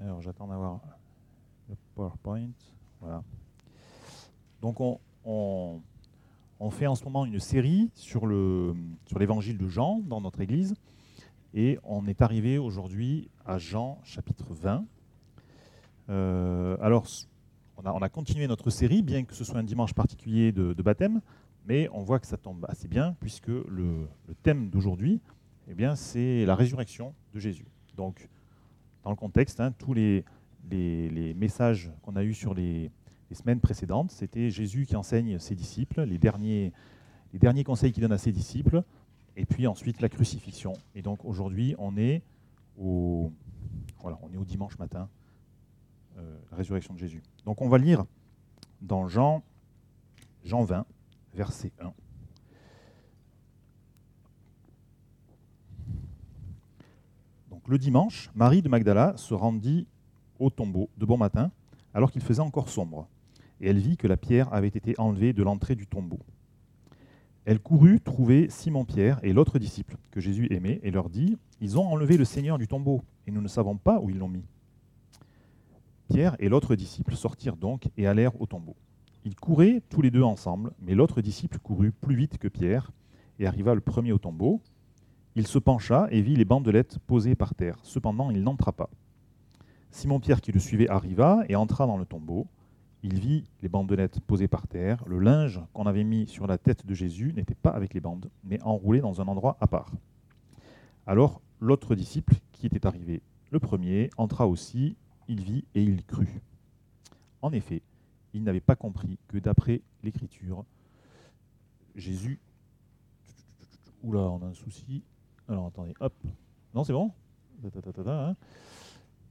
Alors j'attends d'avoir le PowerPoint. Voilà. Donc on, fait en ce moment une série sur l'évangile de Jean dans notre église. Et on est arrivé aujourd'hui à Jean chapitre 20. Euh, alors, on a, on a, continué notre série, bien que ce soit un dimanche particulier de, de baptême, mais on voit que ça tombe assez bien, puisque le, le thème d'aujourd'hui, eh bien, c'est la résurrection de Jésus. Donc, dans le contexte, hein, tous les, messages qu'on a eus sur les, semaines précédentes, c'était Jésus qui enseigne ses disciples, les derniers, conseils qu'il donne à ses disciples, et puis ensuite la crucifixion. Et donc aujourd'hui, on est au, voilà, on est au dimanche matin, euh, la résurrection de Jésus. Donc on va lire dans Jean, Jean 20, verset 1. Le dimanche, Marie de Magdala se rendit au tombeau de bon matin, alors qu'il faisait encore sombre, et elle vit que la pierre avait été enlevée de l'entrée du tombeau. Elle courut trouver Simon-Pierre et l'autre disciple que Jésus aimait et leur dit Ils ont enlevé le Seigneur du tombeau et nous ne savons pas où ils l'ont mis. Pierre et l'autre disciple sortirent donc et allèrent au tombeau. Ils couraient tous les deux ensemble, mais l'autre disciple courut plus vite que Pierre et arriva le premier au tombeau. Il se pencha et vit les bandelettes posées par terre. Cependant, il n'entra pas. Simon-Pierre qui le suivait arriva et entra dans le tombeau il vit les bandelettes posées par terre. Le linge qu'on avait mis sur la tête de Jésus n'était pas avec les bandes, mais enroulé dans un endroit à part. Alors l'autre disciple, qui était arrivé le premier, entra aussi, il vit et il crut. En effet, il n'avait pas compris que d'après l'Écriture, Jésus... Oula, on a un souci. Alors attendez, hop. Non, c'est bon hein.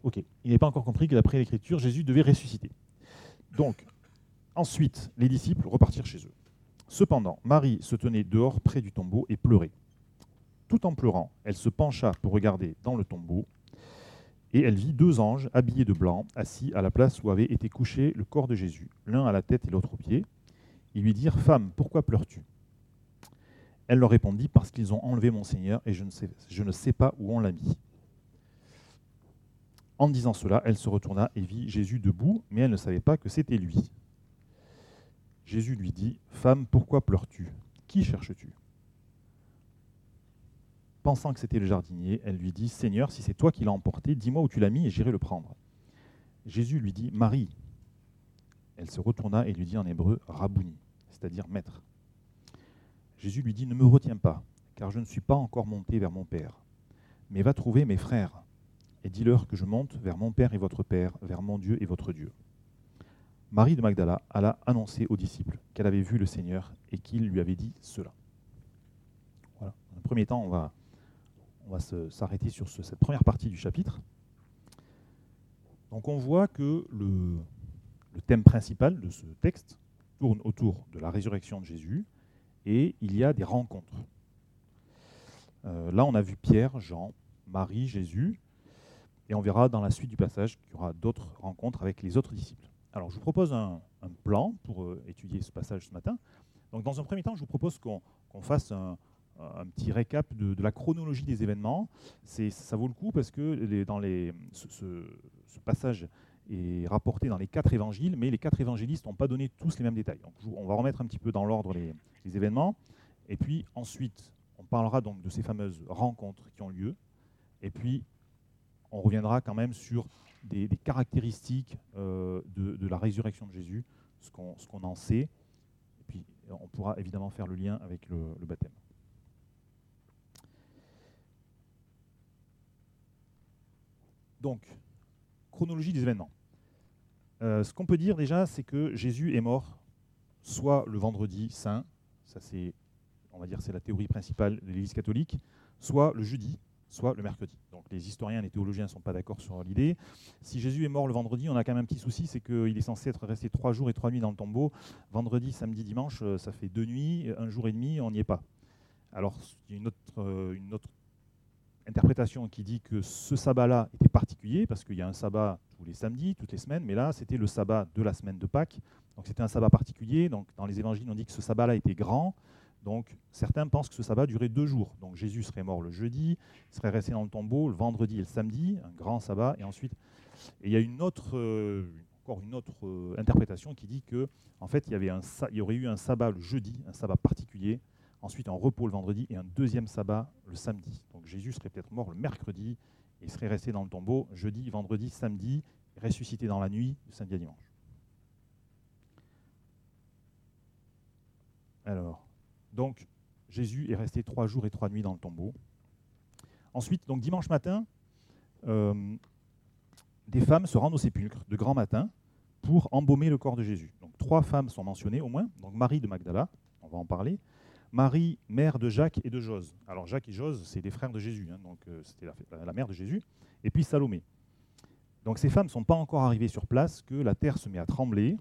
Ok. Il n'avait pas encore compris que d'après l'Écriture, Jésus devait ressusciter. Donc, ensuite, les disciples repartirent chez eux. Cependant, Marie se tenait dehors près du tombeau et pleurait. Tout en pleurant, elle se pencha pour regarder dans le tombeau, et elle vit deux anges habillés de blanc, assis à la place où avait été couché le corps de Jésus, l'un à la tête et l'autre aux pieds. Ils lui dirent Femme, pourquoi pleures-tu? Elle leur répondit Parce qu'ils ont enlevé mon Seigneur, et je ne sais, pas où on l'a mis. En disant cela, elle se retourna et vit Jésus debout, mais elle ne savait pas que c'était lui. Jésus lui dit, Femme, pourquoi pleures-tu? Qui cherches-tu? Pensant que c'était le jardinier, elle lui dit, Seigneur, si c'est toi qui l'as emporté, dis-moi où tu l'as mis et j'irai le prendre. Jésus lui dit, Marie. Elle se retourna et lui dit en hébreu, Rabouni, c'est-à-dire maître. Jésus lui dit, Ne me retiens pas, car je ne suis pas encore monté vers mon Père, mais va trouver mes frères et dis-leur que je monte vers mon Père et votre Père, vers mon Dieu et votre Dieu. Marie de Magdala alla annoncer aux disciples qu'elle avait vu le Seigneur et qu'il lui avait dit cela. Voilà. Dans un premier temps, on va, on va s'arrêter sur ce, cette première partie du chapitre. Donc on voit que le, le thème principal de ce texte tourne autour de la résurrection de Jésus et il y a des rencontres. Euh, là, on a vu Pierre, Jean, Marie, Jésus, et on verra dans la suite du passage qu'il y aura d'autres rencontres avec les autres disciples. Alors je vous propose un, plan pour euh, étudier ce passage ce matin. Donc dans un premier temps, je vous propose qu'on qu fasse un, petit récap de, de, la chronologie des événements. Ça vaut le coup parce que les, dans les, ce, ce, ce, passage est rapporté dans les quatre évangiles, mais les quatre évangélistes n'ont pas donné tous les mêmes détails. Donc on va remettre un petit peu dans l'ordre les, événements. Et puis ensuite, on parlera donc de ces fameuses rencontres qui ont lieu. Et puis on reviendra quand même sur des, caractéristiques euh, de, la résurrection de Jésus, ce qu'on qu en sait, et puis on pourra évidemment faire le lien avec le, le baptême. Donc, chronologie des événements. Euh, ce qu'on peut dire déjà, c'est que Jésus est mort soit le vendredi saint, ça c'est, on va dire, c'est la théorie principale de l'Église catholique, soit le jeudi, soit le mercredi. Donc les historiens les théologiens ne sont pas d'accord sur l'idée. Si Jésus est mort le vendredi, on a quand même un petit souci, c'est qu'il est censé être resté trois jours et trois nuits dans le tombeau. Vendredi, samedi, dimanche, euh, ça fait deux nuits, un jour et demi, on n'y est pas. Alors il y a une autre, euh, une autre interprétation qui dit que ce sabbat-là était particulier, parce qu'il y a un sabbat les samedis, toutes les semaines, mais là c'était le sabbat de la semaine de Pâques, donc c'était un sabbat particulier. Donc dans les évangiles, on dit que ce sabbat-là était grand, Donc certains pensent que ce sabbat durait deux jours. Donc Jésus serait mort le jeudi, serait resté dans le tombeau le vendredi et le samedi, un grand sabbat, et ensuite. Il y a une autre, euh, encore une autre euh, interprétation qui dit que en fait il y, avait un, il y aurait eu un sabbat le jeudi, un sabbat particulier, ensuite un repos le vendredi et un deuxième sabbat le samedi. Donc Jésus serait peut-être mort le mercredi et serait resté dans le tombeau jeudi, vendredi, samedi, ressuscité dans la nuit du samedi à dimanche. Alors, donc Jésus est resté trois jours et trois nuits dans le tombeau. Ensuite, donc dimanche matin, euh, des femmes se rendent au sépulcre de grand matin pour embaumer le corps de Jésus. Donc trois femmes sont mentionnées au moins. Donc Marie de Magdala, on va en parler. Marie, mère de Jacques et de Jose. Alors Jacques et Jose, c'est des frères de Jésus, hein, donc euh, c'était la, mère de Jésus. Et puis Salomé. Donc ces femmes ne sont pas encore arrivées sur place que la terre se met à trembler.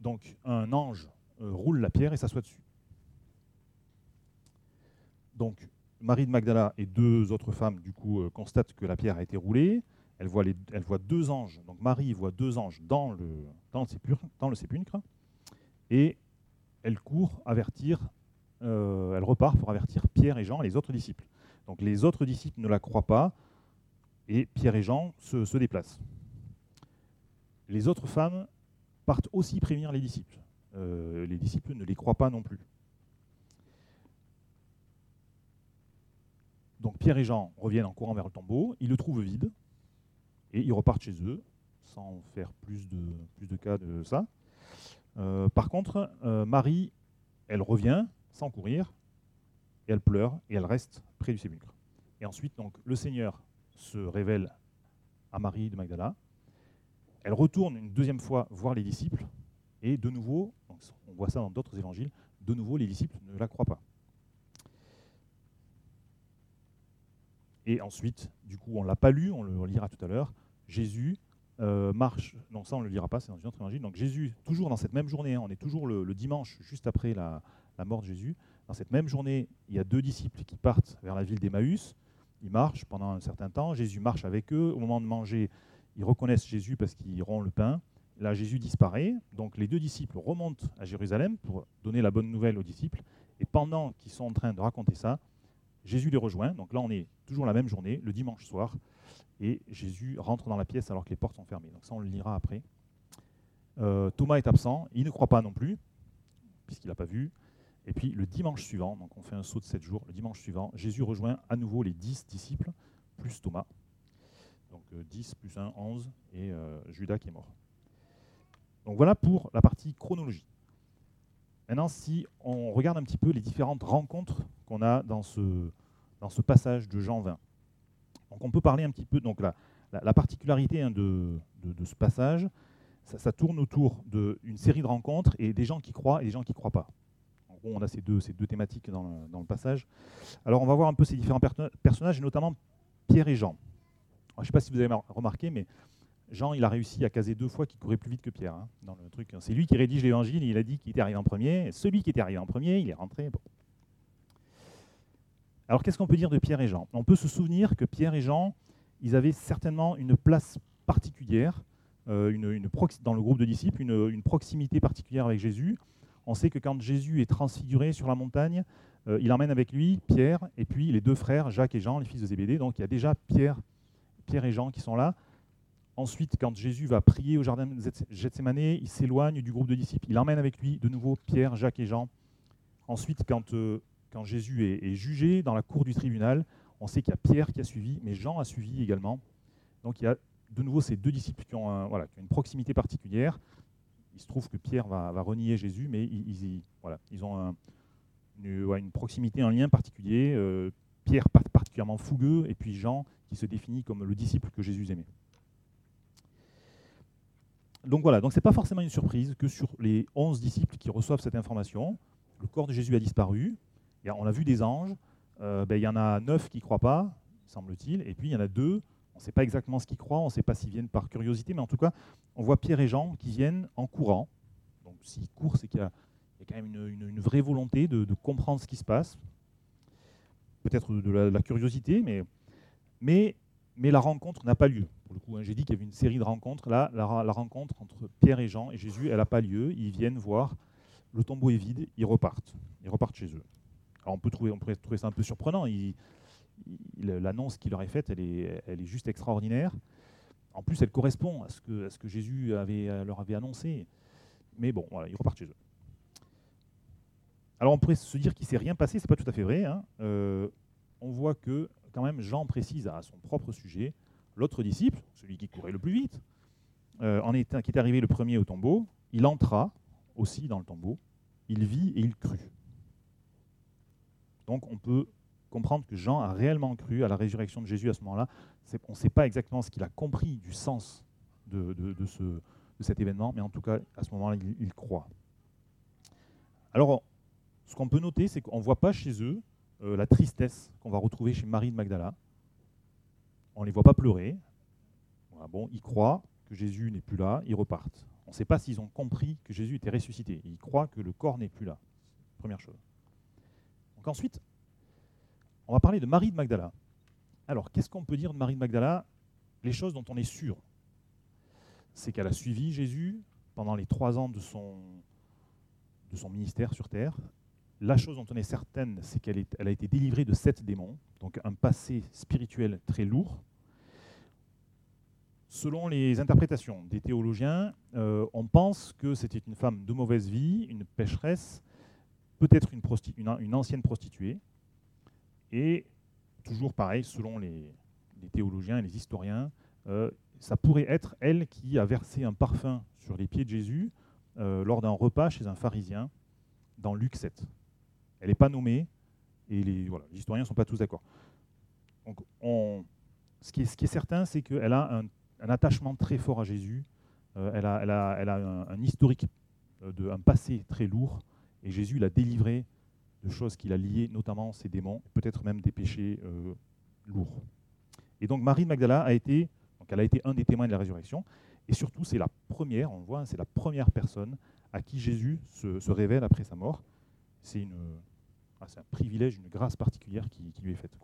Donc un ange euh, roule la pierre et s'assoit dessus. Donc Marie de Magdala et deux autres femmes du coup euh, constatent que la pierre a été roulée. Elle voit, deux anges. Donc Marie voit deux anges dans le, dans le, sépulcre, dans le sépulcre et elle court avertir, euh, elle repart pour avertir Pierre et Jean et les autres disciples. Donc les autres disciples ne la croient pas et Pierre et Jean se, déplacent. Les autres femmes partent aussi prévenir les disciples. Euh, les disciples ne les croient pas non plus. Donc Pierre et Jean reviennent en courant vers le tombeau, ils le trouvent vide, et ils repartent chez eux, sans faire plus de, plus de cas de ça. Euh, par contre, euh, Marie, elle revient sans courir, et elle pleure, et elle reste près du sépulcre. Et ensuite, donc, le Seigneur se révèle à Marie de Magdala. Elle retourne une deuxième fois voir les disciples, et de nouveau, on voit ça dans d'autres évangiles, de nouveau, les disciples ne la croient pas. Et ensuite, du coup, on ne l'a pas lu, on le lira tout à l'heure, Jésus euh, marche, non ça on ne le lira pas, c'est dans une autre évangile, donc Jésus, toujours dans cette même journée, hein, on est toujours le, dimanche, juste après la, mort de Jésus, dans cette même journée, il y a deux disciples qui partent vers la ville d'Emmaüs, ils marchent pendant un certain temps, Jésus marche avec eux, au moment de manger, ils reconnaissent Jésus parce qu'ils rendent le pain, là Jésus disparaît, donc les deux disciples remontent à Jérusalem pour donner la bonne nouvelle aux disciples, et pendant qu'ils sont en train de raconter ça, Jésus les rejoint, donc là on est toujours la même journée, le dimanche soir, et Jésus rentre dans la pièce alors que les portes sont fermées. Donc ça, on le lira après. Euh, Thomas est absent, il ne croit pas non plus, puisqu'il n'a pas vu. Et puis le dimanche suivant, donc on fait un saut de sept jours, le dimanche suivant, Jésus rejoint à nouveau les dix disciples, plus Thomas. Donc 10 euh, plus 1, 11, et euh, Judas qui est mort. Donc voilà pour la partie chronologie. Maintenant, si on regarde un petit peu les différentes rencontres qu'on a dans ce, dans ce passage de Jean 20. Donc on peut parler un petit peu, donc la, la, particularité hein, de, ce passage, ça, tourne autour d'une série de rencontres et des gens qui croient et des gens qui ne croient pas. En gros, on a ces deux, thématiques dans le, passage. Alors on va voir un peu ces différents personnages, notamment Pierre et Jean. je ne sais pas si vous avez remarqué, mais Jean, il a réussi à caser deux fois qu'il courait plus vite que Pierre hein, dans le truc. C'est lui qui rédige l'évangile, il a dit qu'il était arrivé en premier. celui qui était arrivé en premier, il est rentré. Alors qu'est-ce qu'on peut dire de Pierre et Jean? On peut se souvenir que Pierre et Jean, ils avaient certainement une place particulière euh, une, dans le groupe de disciples, une, proximité particulière avec Jésus. On sait que quand Jésus est transfiguré sur la montagne, euh, il emmène avec lui Pierre et puis les deux frères, Jacques et Jean, les fils de Zébédée. Donc il y a déjà Pierre, et Jean qui sont là. Ensuite, quand Jésus va prier au jardin de Gethsemane, il s'éloigne du groupe de disciples. Il emmène avec lui de nouveau Pierre, Jacques et Jean. Ensuite, quand euh, quand Jésus est, jugé dans la cour du tribunal, on sait qu'il y a Pierre qui a suivi, mais Jean a suivi également. Donc il y a de nouveau ces deux disciples qui ont, une proximité particulière. Il se trouve que Pierre va, renier Jésus, mais ils, ont une, proximité, un lien particulier. Euh, Pierre particulièrement fougueux, et puis Jean qui se définit comme le disciple que Jésus aimait. Donc voilà, donc c'est pas forcément une surprise que sur les onze disciples qui reçoivent cette information, le corps de Jésus a disparu, on a vu des anges, euh, ben, il y en a neuf qui ne croient pas, semble-t-il, et puis il y en a deux, on ne sait pas exactement ce qu'ils croient, on ne sait pas s'ils viennent par curiosité, mais en tout cas, on voit Pierre et Jean qui viennent en courant. Donc s'ils courent, c'est qu'il y, a quand même une, vraie volonté de, comprendre ce qui se passe. Peut-être de la, curiosité, mais, la rencontre n'a pas lieu. Pour le coup, hein, j'ai dit qu'il y avait une série de rencontres. Là, la, rencontre entre Pierre et Jean et Jésus, elle n'a pas lieu. Ils viennent voir le tombeau est vide, ils repartent. Ils repartent chez eux. Alors on, peut trouver, pourrait trouver ça un peu surprenant. L'annonce qu'il leur est faite, elle est, juste extraordinaire. En plus, elle correspond à ce que, Jésus avait, leur avait annoncé. Mais bon, voilà, ils repartent chez eux. Alors on pourrait se dire qu'il ne s'est rien passé, c'est pas tout à fait vrai. Hein. Euh, on voit que quand même Jean précise à son propre sujet, l'autre disciple, celui qui courait le plus vite, euh, en est, qui est arrivé le premier au tombeau, il entra aussi dans le tombeau, il vit et il crut. Donc on peut comprendre que Jean a réellement cru à la résurrection de Jésus à ce moment-là. On ne sait pas exactement ce qu'il a compris du sens de, ce, cet événement, mais en tout cas, à ce moment-là, il, croit. Alors, ce qu'on peut noter, c'est qu'on ne voit pas chez eux euh, la tristesse qu'on va retrouver chez Marie de Magdala. On ne les voit pas pleurer. bon, ils croient que Jésus n'est plus là, ils repartent. On ne sait pas s'ils ont compris que Jésus était ressuscité. Ils croient que le corps n'est plus là. Première chose. Ensuite, on va parler de Marie de Magdala. Alors, qu'est-ce qu'on peut dire de Marie de Magdala? Les choses dont on est sûr, c'est qu'elle a suivi Jésus pendant les trois ans de son, ministère sur terre. La chose dont on est certaine, c'est qu'elle elle a été délivrée de sept démons, donc un passé spirituel très lourd. Selon les interprétations des théologiens, euh, on pense que c'était une femme de mauvaise vie, une pécheresse, peut-être une, ancienne prostituée. Et toujours pareil, selon les, théologiens et les historiens, euh, ça pourrait être elle qui a versé un parfum sur les pieds de Jésus euh, lors d'un repas chez un pharisien dans Luc 7. Elle n'est pas nommée, et les, historiens ne sont pas tous d'accord. Donc, ce, qui est, certain, c'est qu'elle a un, attachement très fort à Jésus, euh, elle, a, un, historique, de, un passé très lourd, et Jésus l'a délivrée de choses qu'il a liées, notamment ses démons, peut-être même des péchés euh, lourds. Et donc Marie Magdala a été, donc elle a été un des témoins de la résurrection, et surtout c'est la première, on voit, c'est la première personne à qui Jésus se, révèle après sa mort. C'est une, ah, c'est un privilège, une grâce particulière qui, lui est faite.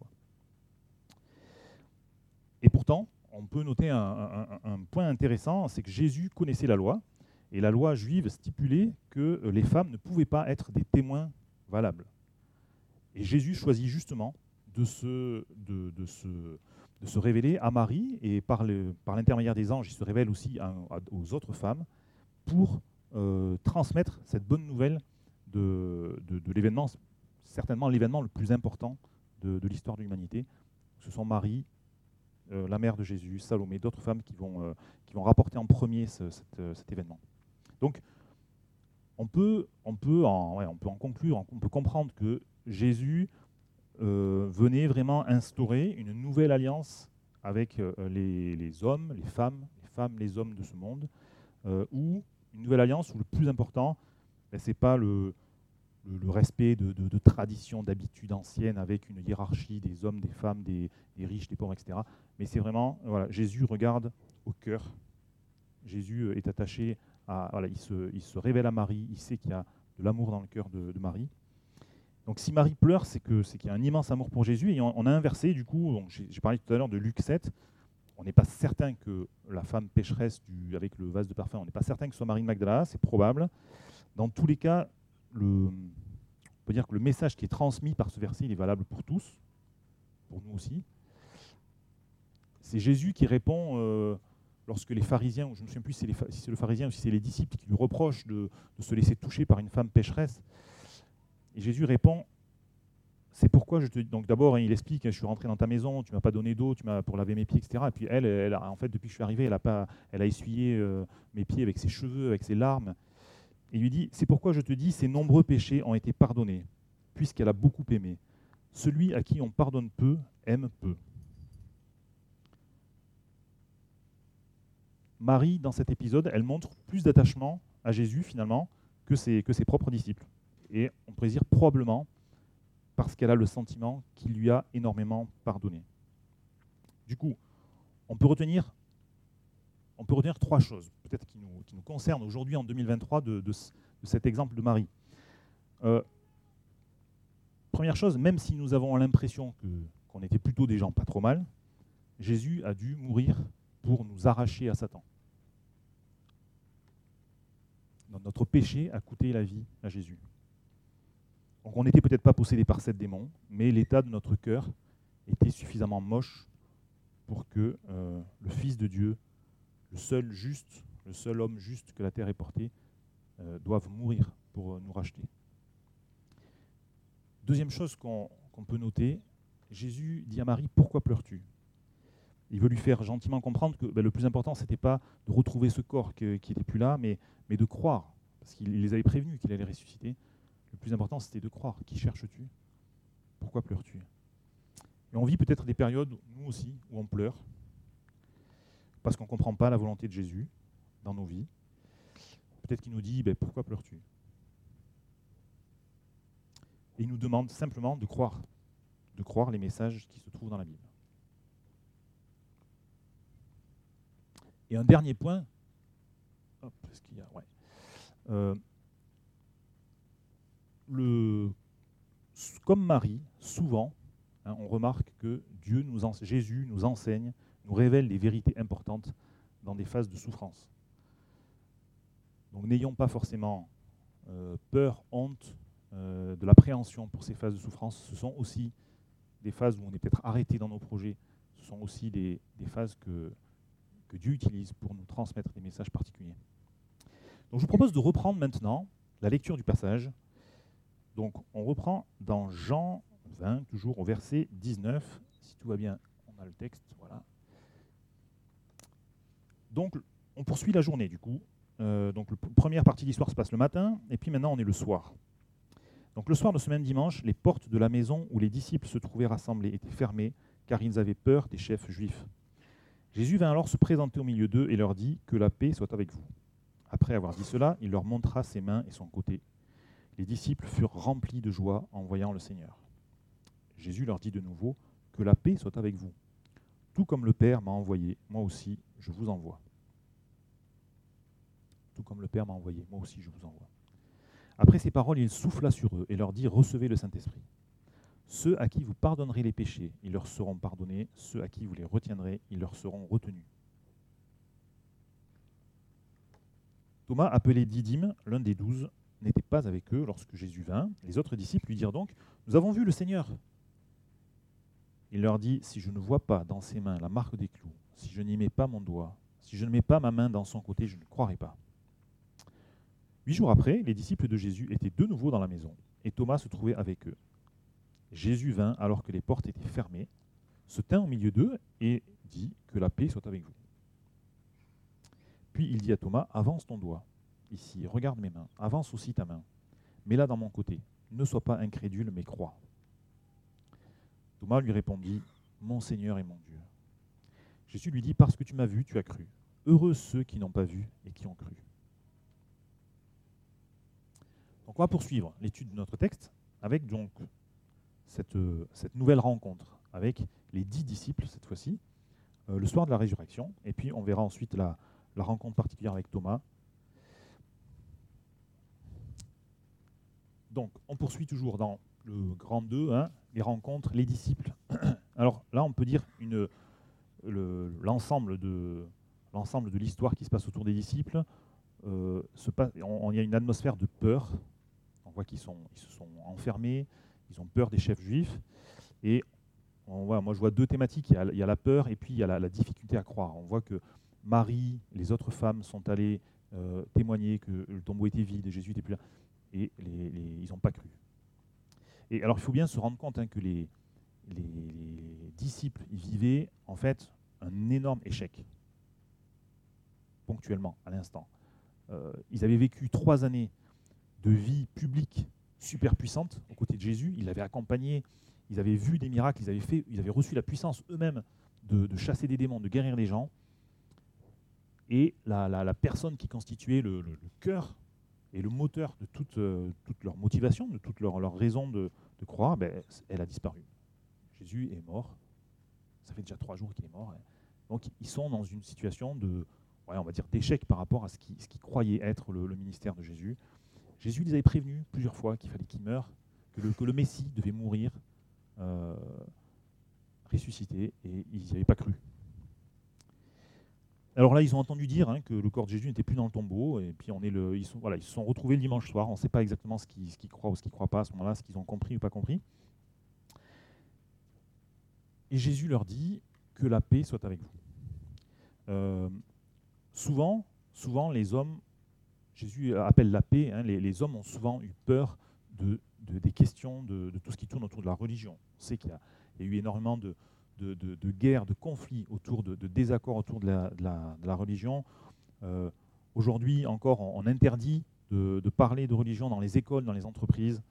Et pourtant, on peut noter un, point intéressant, c'est que Jésus connaissait la loi, et la loi juive stipulait que euh, les femmes ne pouvaient pas être des témoins valables. Et Jésus choisit justement de se, révéler à Marie, et par, l'intermédiaire des anges, il se révèle aussi aux autres femmes, pour euh, transmettre cette bonne nouvelle de, l'événement certainement l'événement le plus important de, l'histoire de l'humanité. Ce sont Marie, euh, la mère de Jésus, Salomé, d'autres femmes qui vont, rapporter en premier cet, événement. Donc, on peut, en, conclure, on peut comprendre que Jésus venait vraiment instaurer une nouvelle alliance avec les, les, hommes, les femmes, les femmes, les hommes de ce monde, ou une nouvelle alliance où le plus important, ben, ce n'est pas le, le, respect de, traditions, d'habitudes anciennes avec une hiérarchie des hommes, des femmes, des, riches, des pauvres, etc. Mais c'est vraiment, voilà, Jésus regarde au cœur. Jésus euh, est attaché il se, révèle à Marie, il sait qu'il y a de l'amour dans le cœur de, Marie. Donc si Marie pleure, c'est qu'il y a un immense amour pour Jésus. Et on, a inversé, du coup, j'ai parlé tout à l'heure de Luc 7. On n'est pas certain que la femme pécheresse avec le vase de parfum, on n'est pas certain que ce soit Marie de Magdala, c'est probable. Dans tous les cas, on peut dire que le message qui est transmis par ce verset, il est valable pour tous, pour nous aussi. C'est Jésus qui répond euh, lorsque les pharisiens, ou je ne me souviens plus si c'est le pharisien ou si c'est les disciples qui lui reprochent de, se laisser toucher par une femme pécheresse. Et Jésus répond c'est pourquoi je te donc d'abord il explique je suis rentré dans ta maison tu m'as pas donné d'eau tu m'as pour laver mes pieds etc et puis elle, elle en fait depuis que je suis arrivé elle a pas elle a essuyé euh, mes pieds avec ses cheveux avec ses larmes il lui dit, c'est pourquoi je te dis, ses nombreux péchés ont été pardonnés, puisqu'elle a beaucoup aimé. Celui à qui on pardonne peu aime peu. Marie, dans cet épisode, elle montre plus d'attachement à Jésus, finalement, que ses, propres disciples. Et on pourrait dire probablement parce qu'elle a le sentiment qu'il lui a énormément pardonné. Du coup, on peut retenir peut trois choses, peut-être qui nous, qui nous, concernent aujourd'hui en 2023 de, cet exemple de Marie. Euh, première chose, même si nous avons l'impression qu'on était plutôt des gens pas trop mal, Jésus a dû mourir pour nous arracher à Satan. Notre péché a coûté la vie à Jésus. Donc on n'était peut-être pas possédé par sept démons, mais l'état de notre cœur était suffisamment moche pour que euh, le Fils de Dieu, le seul juste, le seul homme juste que la terre ait porté, euh, doive mourir pour euh, nous racheter. Deuxième chose qu'on peut noter, Jésus dit à Marie, pourquoi pleures-tu? Il veut lui faire gentiment comprendre que ben, le plus important, ce n'était pas de retrouver ce corps qui n'était plus là, mais, mais de croire, parce qu'il les avait prévenus qu'il allait ressusciter. Le plus important, c'était de croire. Qui cherches-tu? Pourquoi pleures-tu? Et on vit peut-être des périodes, nous aussi, où on pleure, parce qu'on ne comprend pas la volonté de Jésus dans nos vies. Peut-être qu'il nous dit, ben, pourquoi pleures-tu? Et il nous demande simplement de croire, de croire les messages qui se trouvent dans la Bible. Et un dernier point. Euh, comme Marie, souvent, hein, on remarque que Dieu nous Jésus nous enseigne, nous révèle des vérités importantes dans des phases de souffrance. Donc n'ayons pas forcément euh, peur, honte euh, de l'appréhension pour ces phases de souffrance. Ce sont aussi des phases où on est peut-être arrêté dans nos projets. Ce sont aussi des, phases que, que Dieu utilise pour nous transmettre des messages particuliers. Donc je vous propose de reprendre maintenant la lecture du passage donc on reprend dans Jean 20, toujours au verset 19. Si tout va bien, on a le texte. Voilà. Donc on poursuit la journée du coup. Euh, donc la première partie de l'histoire se passe le matin, et puis maintenant on est le soir. Donc le soir de ce même dimanche, les portes de la maison où les disciples se trouvaient rassemblés étaient fermées, car ils avaient peur des chefs juifs. Jésus vint alors se présenter au milieu d'eux et leur dit Que la paix soit avec vous. Après avoir dit cela, il leur montra ses mains et son côté les disciples furent remplis de joie en voyant le Seigneur. Jésus leur dit de nouveau, Que la paix soit avec vous. Tout comme le Père m'a envoyé, moi aussi je vous envoie. Tout comme le Père m'a envoyé, moi aussi je vous envoie. Après ces paroles, il souffla sur eux et leur dit, Recevez le Saint-Esprit. Ceux à qui vous pardonnerez les péchés, ils leur seront pardonnés. Ceux à qui vous les retiendrez, ils leur seront retenus. Thomas, appelé Didyme, l'un des douze, n'était pas avec eux lorsque Jésus vint. Les autres disciples lui dirent donc, Nous avons vu le Seigneur. Il leur dit, Si je ne vois pas dans ses mains la marque des clous, si je n'y mets pas mon doigt, si je ne mets pas ma main dans son côté, je ne croirai pas. Huit jours après, les disciples de Jésus étaient de nouveau dans la maison, et Thomas se trouvait avec eux. Jésus vint alors que les portes étaient fermées, se tint au milieu d'eux et dit Que la paix soit avec vous. Puis il dit à Thomas, Avance ton doigt ici, regarde mes mains, avance aussi ta main, mets-la dans mon côté, ne sois pas incrédule, mais crois. Thomas lui répondit, Mon Seigneur et mon Dieu. Jésus lui dit, Parce que tu m'as vu, tu as cru. Heureux ceux qui n'ont pas vu et qui ont cru. Donc on va poursuivre l'étude de notre texte avec donc cette, cette, nouvelle rencontre avec les dix disciples cette fois-ci, euh, le soir de la résurrection, et puis on verra ensuite la, rencontre particulière avec Thomas Donc, on poursuit toujours dans le grand 2, hein, les rencontres, les disciples. Alors là, on peut dire l'ensemble de l'ensemble de l'histoire qui se passe autour des disciples. Euh, on, y a une atmosphère de peur. On voit qu'ils sont, ils se sont enfermés, ils ont peur des chefs juifs. Et moi, je vois deux thématiques. Il y a, la peur et puis il y a la, difficulté à croire. On voit que Marie, les autres femmes sont allées euh, témoigner que le tombeau était vide Jésus n'était plus là et ils n'ont pas cru. Et alors il faut bien se rendre compte hein, que les, disciples vivaient en fait un énorme échec, ponctuellement, à l'instant. Euh, ils avaient vécu trois années de vie publique super puissante aux côtés de Jésus, ils l'avaient accompagné, ils avaient vu des miracles, ils avaient, fait, ils avaient reçu la puissance eux-mêmes de, chasser des démons, de guérir les gens. Et la, personne qui constituait le, cœur et le moteur de toute, euh, leur motivation, de toute leur, raison de, croire, ben, elle a disparu. Jésus est mort. Ça fait déjà trois jours qu'il est mort. Donc ils sont dans une situation de, on va dire, d'échec par rapport à ce qu'ils qui croyaient être le, ministère de Jésus. Jésus les avait prévenus plusieurs fois qu'il fallait qu'il meure, que le, Messie devait mourir, euh, ressusciter, et ils n'y avaient pas cru. Alors là, ils ont entendu dire hein, que le corps de Jésus n'était plus dans le tombeau, et puis on est le, ils, sont, voilà, ils se sont retrouvés le dimanche soir. On ne sait pas exactement ce qu'ils, ce qu'ils croient ou ce qu'ils ne croient pas à ce moment-là, ce qu'ils ont compris ou pas compris. Et Jésus leur dit que la paix soit avec vous. Euh, souvent, souvent, les hommes, Jésus appelle la paix, hein, les, hommes ont souvent eu peur de, des questions, de, tout ce qui tourne autour de la religion. On sait qu'il y a, eu énormément de, guerres, de conflits de, désaccords autour de la, religion. Euh, aujourd'hui encore, on, interdit de, parler de religion dans les écoles, dans les entreprises.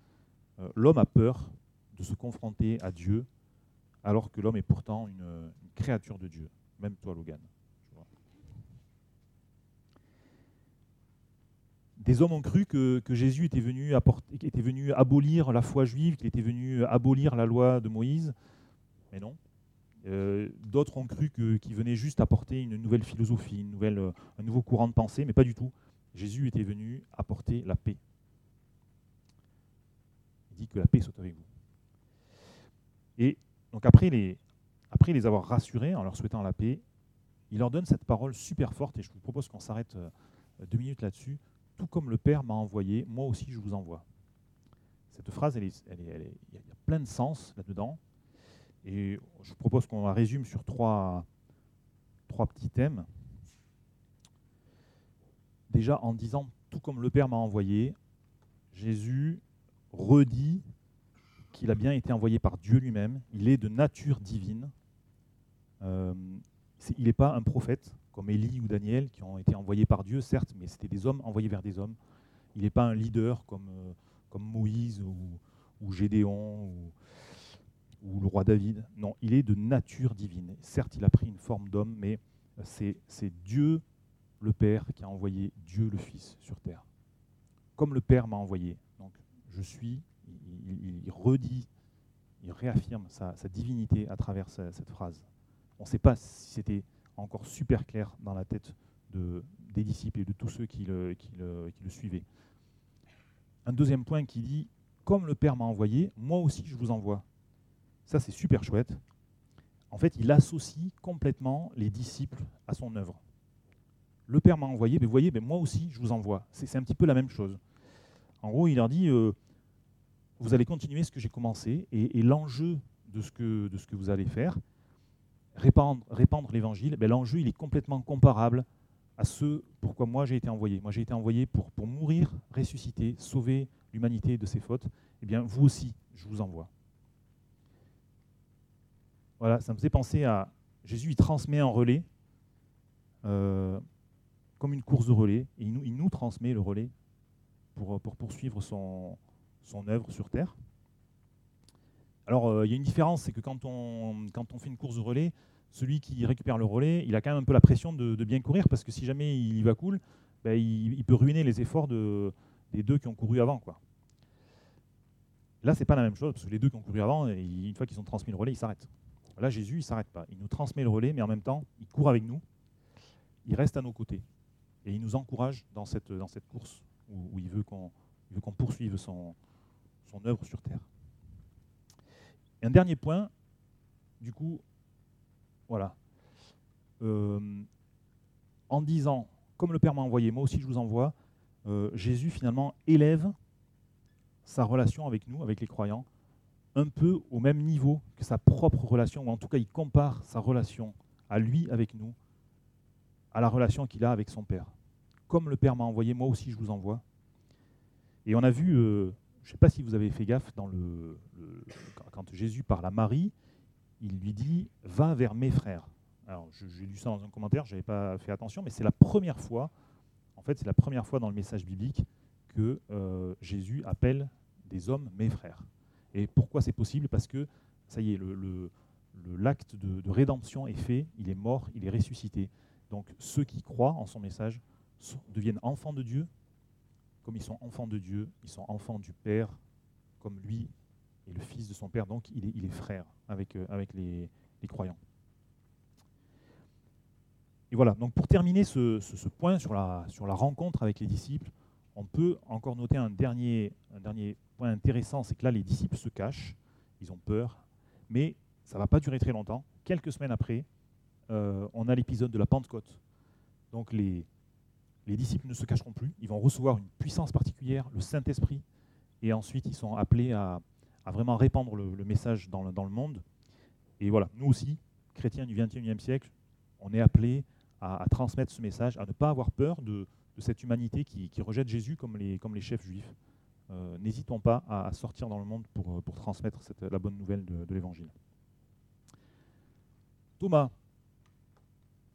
Euh, l'homme a peur de se confronter à Dieu, alors que l'homme est pourtant une, créature de Dieu. Même toi, Logan. Des hommes ont cru que, Jésus était venu, abolir la foi juive, qu'il était venu abolir la loi de Moïse. Mais non. Euh, d'autres ont cru qu'il venait juste apporter une nouvelle philosophie, un nouveau courant de pensée, mais pas du tout. Jésus était venu apporter la paix. Il dit que la paix soit avec vous. Et donc après les, après les avoir rassurés en leur souhaitant la paix, il leur donne cette parole super forte, et je vous propose qu'on s'arrête euh, deux minutes là-dessus. Tout comme le Père m'a envoyé, moi aussi je vous envoie. Cette phrase, il y a plein de sens là-dedans. Et je vous propose qu'on la résume sur trois, trois petits thèmes. Déjà en disant tout comme le Père m'a envoyé, Jésus redit qu'il a bien été envoyé par Dieu lui-même. Il est de nature divine. Euh, il n'est pas un prophète comme Élie ou Daniel qui ont été envoyés par Dieu, certes, mais c'était des hommes envoyés vers des hommes. Il n'est pas un leader comme, euh, comme Moïse ou, ou Gédéon ou, ou le roi David. Non, il est de nature divine. Certes, il a pris une forme d'homme, mais c'est Dieu le Père qui a envoyé Dieu le Fils sur terre. Comme le Père m'a envoyé. Donc, je suis, il, redit, il réaffirme sa, divinité à travers cette phrase. On ne sait pas si c'était encore super clair dans la tête de, des disciples et de tous ceux qui le, suivaient. Un deuxième point qui dit, comme le Père m'a envoyé, moi aussi je vous envoie. Ça, c'est super chouette. En fait, il associe complètement les disciples à son œuvre. Le Père m'a envoyé, mais vous voyez, moi aussi, je vous envoie. C'est un petit peu la même chose. En gros, il leur dit, euh, vous allez continuer ce que j'ai commencé, et, l'enjeu de ce que vous allez faire, répandre, l'évangile, ben, l'enjeu, il est complètement comparable à ce pourquoi moi j'ai été envoyé. Moi, j'ai été envoyé pour, mourir, ressusciter, sauver l'humanité de ses fautes. Eh bien, vous aussi, je vous envoie. Voilà, ça me faisait penser à Jésus, il transmet un relais, euh, comme une course de relais, et il nous, transmet le relais pour, pour poursuivre son œuvre sur Terre. Alors, euh, il y a une différence, c'est que quand on, fait une course de relais, celui qui récupère le relais, il a quand même un peu la pression de, bien courir, parce que si jamais il va cool, ben, il, peut ruiner les efforts de, des deux qui ont couru avant. Quoi. Là, c'est pas la même chose, parce que les deux qui ont couru avant, une fois qu'ils ont transmis le relais, ils s'arrêtent. Là, Jésus, il s'arrête pas. Il nous transmet le relais, mais en même temps, il court avec nous. Il reste à nos côtés. Et il nous encourage dans cette, course où, il veut qu'on poursuive son œuvre sur terre. Et un dernier point, du coup, voilà. Euh, en disant, comme le Père m'a envoyé, moi aussi je vous envoie, euh, Jésus finalement élève sa relation avec nous, avec les croyants, un peu au même niveau que sa propre relation, ou en tout cas il compare sa relation à lui avec nous, à la relation qu'il a avec son Père. Comme le Père m'a envoyé, moi aussi je vous envoie. Et on a vu, euh, ne sais pas si vous avez fait gaffe, dans le, quand Jésus parle à Marie, il lui dit Va vers mes frères. Alors j'ai lu ça dans un commentaire, je n'avais pas fait attention, mais c'est la première fois, en fait c'est la première fois dans le message biblique que euh, Jésus appelle des hommes mes frères. Et pourquoi c'est possible? Parce que, ça y est, l'acte de, rédemption est fait, il est mort, il est ressuscité. Donc ceux qui croient en son message deviennent enfants de Dieu. Comme ils sont enfants de Dieu, ils sont enfants du Père, comme lui est le fils de son Père, donc il est, frère avec, euh, les, croyants. Et voilà, donc pour terminer ce, point sur la, rencontre avec les disciples, on peut encore noter un dernier, un dernier point intéressant, c'est que là, les disciples se cachent, ils ont peur, mais ça ne va pas durer très longtemps. Quelques semaines après, euh, on a l'épisode de la Pentecôte. Donc les, les disciples ne se cacheront plus, ils vont recevoir une puissance particulière, le Saint-Esprit, et ensuite ils sont appelés à, vraiment répandre le, message dans le, monde. Et voilà, nous aussi, chrétiens du XXIe siècle, on est appelés à, transmettre ce message, à ne pas avoir peur de, cette humanité qui, rejette Jésus comme les, chefs juifs. Euh, n'hésitons pas à, sortir dans le monde pour, transmettre la bonne nouvelle de, de l'Évangile. Thomas.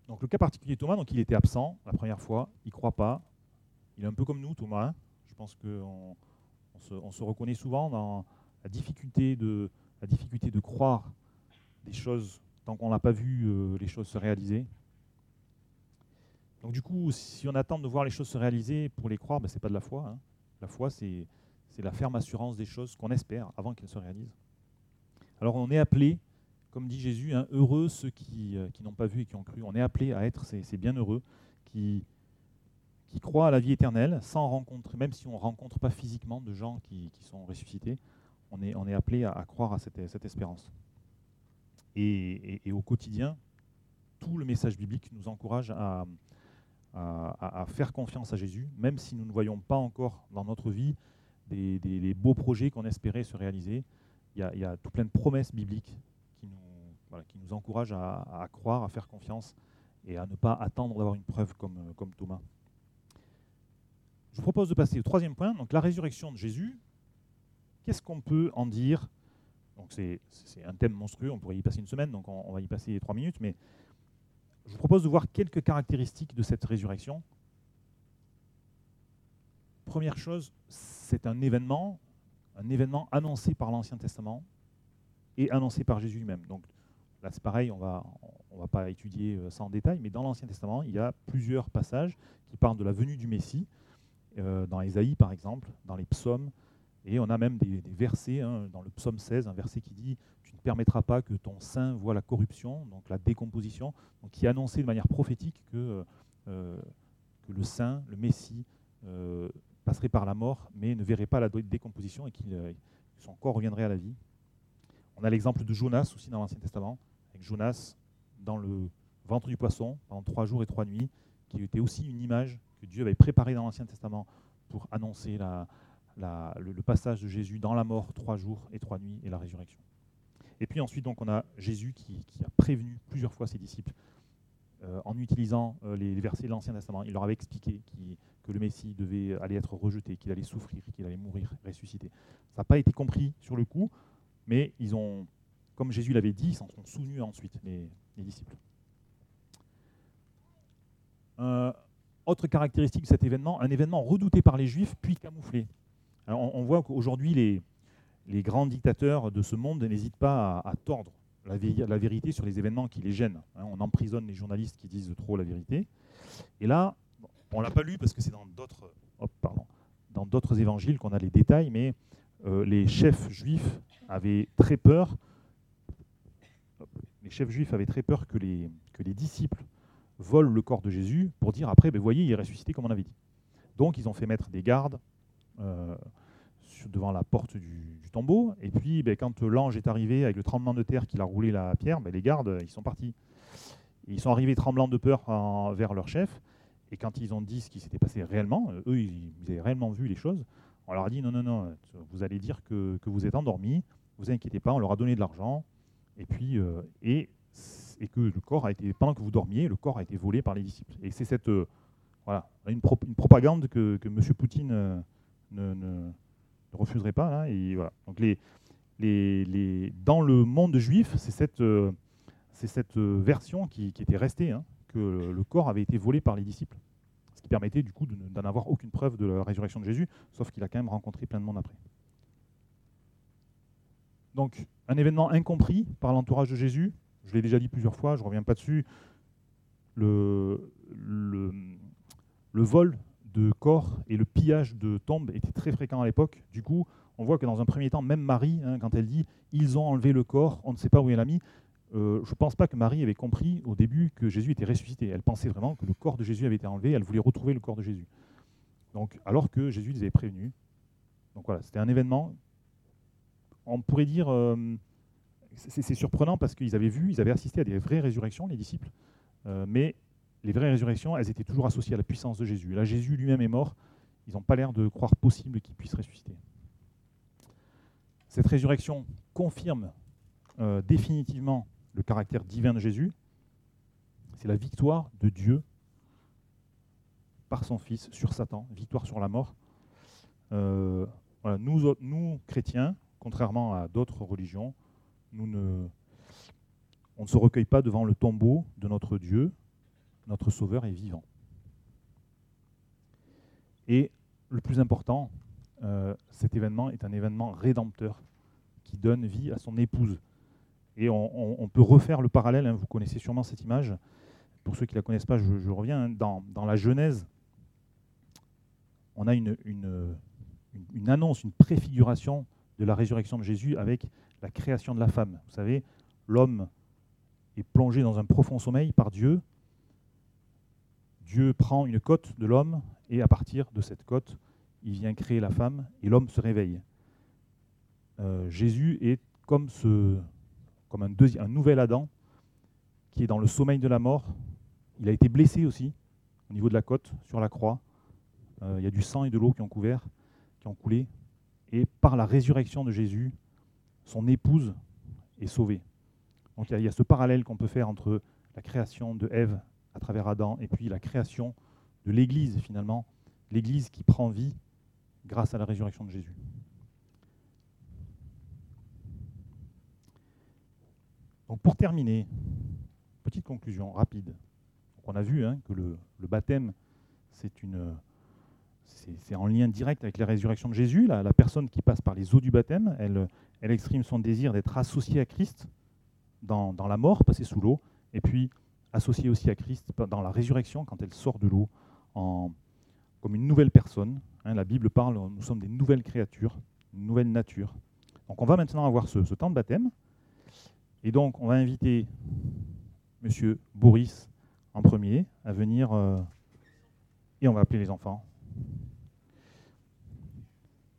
Donc le cas particulier de Thomas, donc il était absent la première fois, il ne croit pas. Il est un peu comme nous, Thomas. Hein. Je pense qu'on on se, on se, reconnaît souvent dans la difficulté de, la difficulté de croire des choses tant qu'on n'a pas vu euh, les choses se réaliser. Donc du coup, si on attend de voir les choses se réaliser pour les croire, ben, ce n'est pas de la foi. Hein. La foi, c'est la ferme assurance des choses qu'on espère avant qu'elles se réalisent. Alors on est appelé, comme dit Jésus, hein, heureux ceux qui, euh, qui n'ont pas vu et qui ont cru. On est appelé à être ces, bienheureux qui, croient à la vie éternelle sans rencontrer, même si on ne rencontre pas physiquement de gens qui, sont ressuscités, on est, appelé à, croire à cette, espérance. Et, au quotidien, tout le message biblique nous encourage à, à, faire confiance à Jésus, même si nous ne voyons pas encore dans notre vie des, beaux projets qu'on espérait se réaliser. Il y, a, tout plein de promesses bibliques qui nous, encouragent à, croire, à faire confiance et à ne pas attendre d'avoir une preuve comme, comme Thomas. Je vous propose de passer au troisième point, donc la résurrection de Jésus. Qu'est-ce qu'on peut en dire? Donc c'est un thème monstrueux, on pourrait y passer une semaine, donc on, on va y passer trois minutes, mais je vous propose de voir quelques caractéristiques de cette résurrection. Première chose, c'est un événement, un événement annoncé par l'Ancien Testament et annoncé par Jésus lui-même. Donc là, c'est pareil, on va, on va pas étudier euh, ça en détail, mais dans l'Ancien Testament, il y a plusieurs passages qui parlent de la venue du Messie, euh, dans Ésaïe par exemple, dans les psaumes, et on a même des, versets, hein, dans le psaume 16, un verset qui dit Tu ne permettras pas que ton sein voit la corruption, donc la décomposition, qui annonçait de manière prophétique que, euh, que le saint, le Messie, passerait par la mort, mais ne verrait pas la décomposition et que son corps reviendrait à la vie. On a l'exemple de Jonas aussi dans l'Ancien Testament, Jonas dans le ventre du poisson pendant trois jours et trois nuits, qui était aussi une image que Dieu avait préparée dans l'Ancien Testament pour annoncer le, passage de Jésus dans la mort, trois jours et trois nuits, et la résurrection. Et puis ensuite, on a Jésus qui, a prévenu plusieurs fois ses disciples euh, en utilisant euh, les, versets de l'Ancien Testament. Il leur avait expliqué que le Messie devait aller être rejeté, qu'il allait souffrir, qu'il allait mourir, ressusciter. Ça n'a pas été compris sur le coup, mais ils ont, comme Jésus l'avait dit, ils s'en sont souvenus ensuite, les, disciples. Euh, autre caractéristique de cet événement, un événement redouté par les Juifs, puis camouflé on, voit qu'aujourd'hui, les, grands dictateurs de ce monde n'hésitent pas à, tordre la, vérité sur les événements qui les gênent. Hein. on emprisonne les journalistes qui disent trop la vérité. Et là, on ne l'a pas lu parce que c'est dans d'autres dans d'autres évangiles qu'on a les détails, mais euh, les chefs juifs avaient très peur. Chefs juifs avaient très peur que les, que les disciples volent le corps de Jésus pour dire après, ben, voyez, il est ressuscité comme on avait dit. Donc ils ont fait mettre des gardes, euh, devant la porte du, tombeau. Et puis, ben, quand l'ange est arrivé avec le tremblement de terre qu'il a roulé la pierre, ben, les gardes, ils sont partis. ils sont arrivés tremblants de peur vers leur chef. Et quand ils ont dit ce qui s'était passé réellement, euh, eux, ils, avaient réellement vu les choses. On leur a dit non, non, non, vous allez dire que, vous êtes endormis, vous inquiétez pas, on leur a donné de l'argent. Et puis, euh, et, et, que le corps a été, pendant que vous dormiez, le corps a été volé par les disciples. Et c'est cette, voilà, une, propagande que, que M. Poutine ne, refuserait pas. et voilà. Donc les, les, dans le monde juif, c'est cette, euh, c'est cette euh, version qui, était restée, hein, que le corps avait été volé par les disciples. Ce qui permettait du coup d'en avoir aucune preuve de la résurrection de Jésus, sauf qu'il a quand même rencontré plein de monde après. Donc, un événement incompris par l'entourage de Jésus, je l'ai déjà dit plusieurs fois, je ne reviens pas dessus, le, vol de corps et le pillage de tombes était très fréquent à l'époque. Du coup, on voit que dans un premier temps, même Marie, hein, quand elle dit ils ont enlevé le corps, on ne sait pas où elle l'a mis, euh, je ne pense pas que Marie avait compris au début que Jésus était ressuscité. Elle pensait vraiment que le corps de Jésus avait été enlevé, elle voulait retrouver le corps de Jésus. Donc, alors que Jésus les avait prévenus. Donc voilà, c'était un événement. On pourrait dire, euh, c'est surprenant parce qu'ils avaient vu, ils avaient assisté à des vraies résurrections, les disciples, euh, mais les vraies résurrections, elles étaient toujours associées à la puissance de Jésus. là, Jésus lui-même est mort. Ils n'ont pas l'air de croire possible qu'il puisse ressusciter. Cette résurrection confirme euh, définitivement le caractère divin de Jésus. C'est la victoire de Dieu par son Fils sur Satan, victoire sur la mort. Nous, chrétiens, contrairement à d'autres religions, nous ne, on ne se recueille pas devant le tombeau de notre Dieu. Notre Sauveur est vivant. Et le plus important, euh, cet événement est un événement rédempteur qui donne vie à son épouse. Et on, peut refaire le parallèle, hein, vous connaissez sûrement cette image. Pour ceux qui ne la connaissent pas, je, reviens. Hein, dans, la Genèse, on a une, une, annonce, une préfiguration de la résurrection de Jésus avec la création de la femme. Vous savez, l'homme est plongé dans un profond sommeil par Dieu. Dieu prend une côte de l'homme et à partir de cette côte, il vient créer la femme et l'homme se réveille. Euh, Jésus est comme, un nouvel Adam qui est dans le sommeil de la mort. Il a été blessé aussi au niveau de la côte, sur la croix. Euh, il y a du sang et de l'eau qui ont couvert, qui ont coulé. Et par la résurrection de Jésus, son épouse est sauvée. Donc il y, a, ce parallèle qu'on peut faire entre la création de Ève à travers Adam et puis la création de l'Église finalement, l'Église qui prend vie grâce à la résurrection de Jésus. Donc pour terminer, petite conclusion rapide. On a vu hein, que le, baptême, c'est une c'est en lien direct avec la résurrection de Jésus. La, personne qui passe par les eaux du baptême, elle, elle exprime son désir d'être associée à Christ dans, la mort, passée sous l'eau, et puis associée aussi à Christ dans la résurrection, quand elle sort de l'eau, comme une nouvelle personne. Hein, la Bible parle, nous sommes des nouvelles créatures, une nouvelle nature. Donc on va maintenant avoir ce, temps de baptême. Et donc on va inviter Monsieur Boris en premier à venir, euh, et on va appeler les enfants.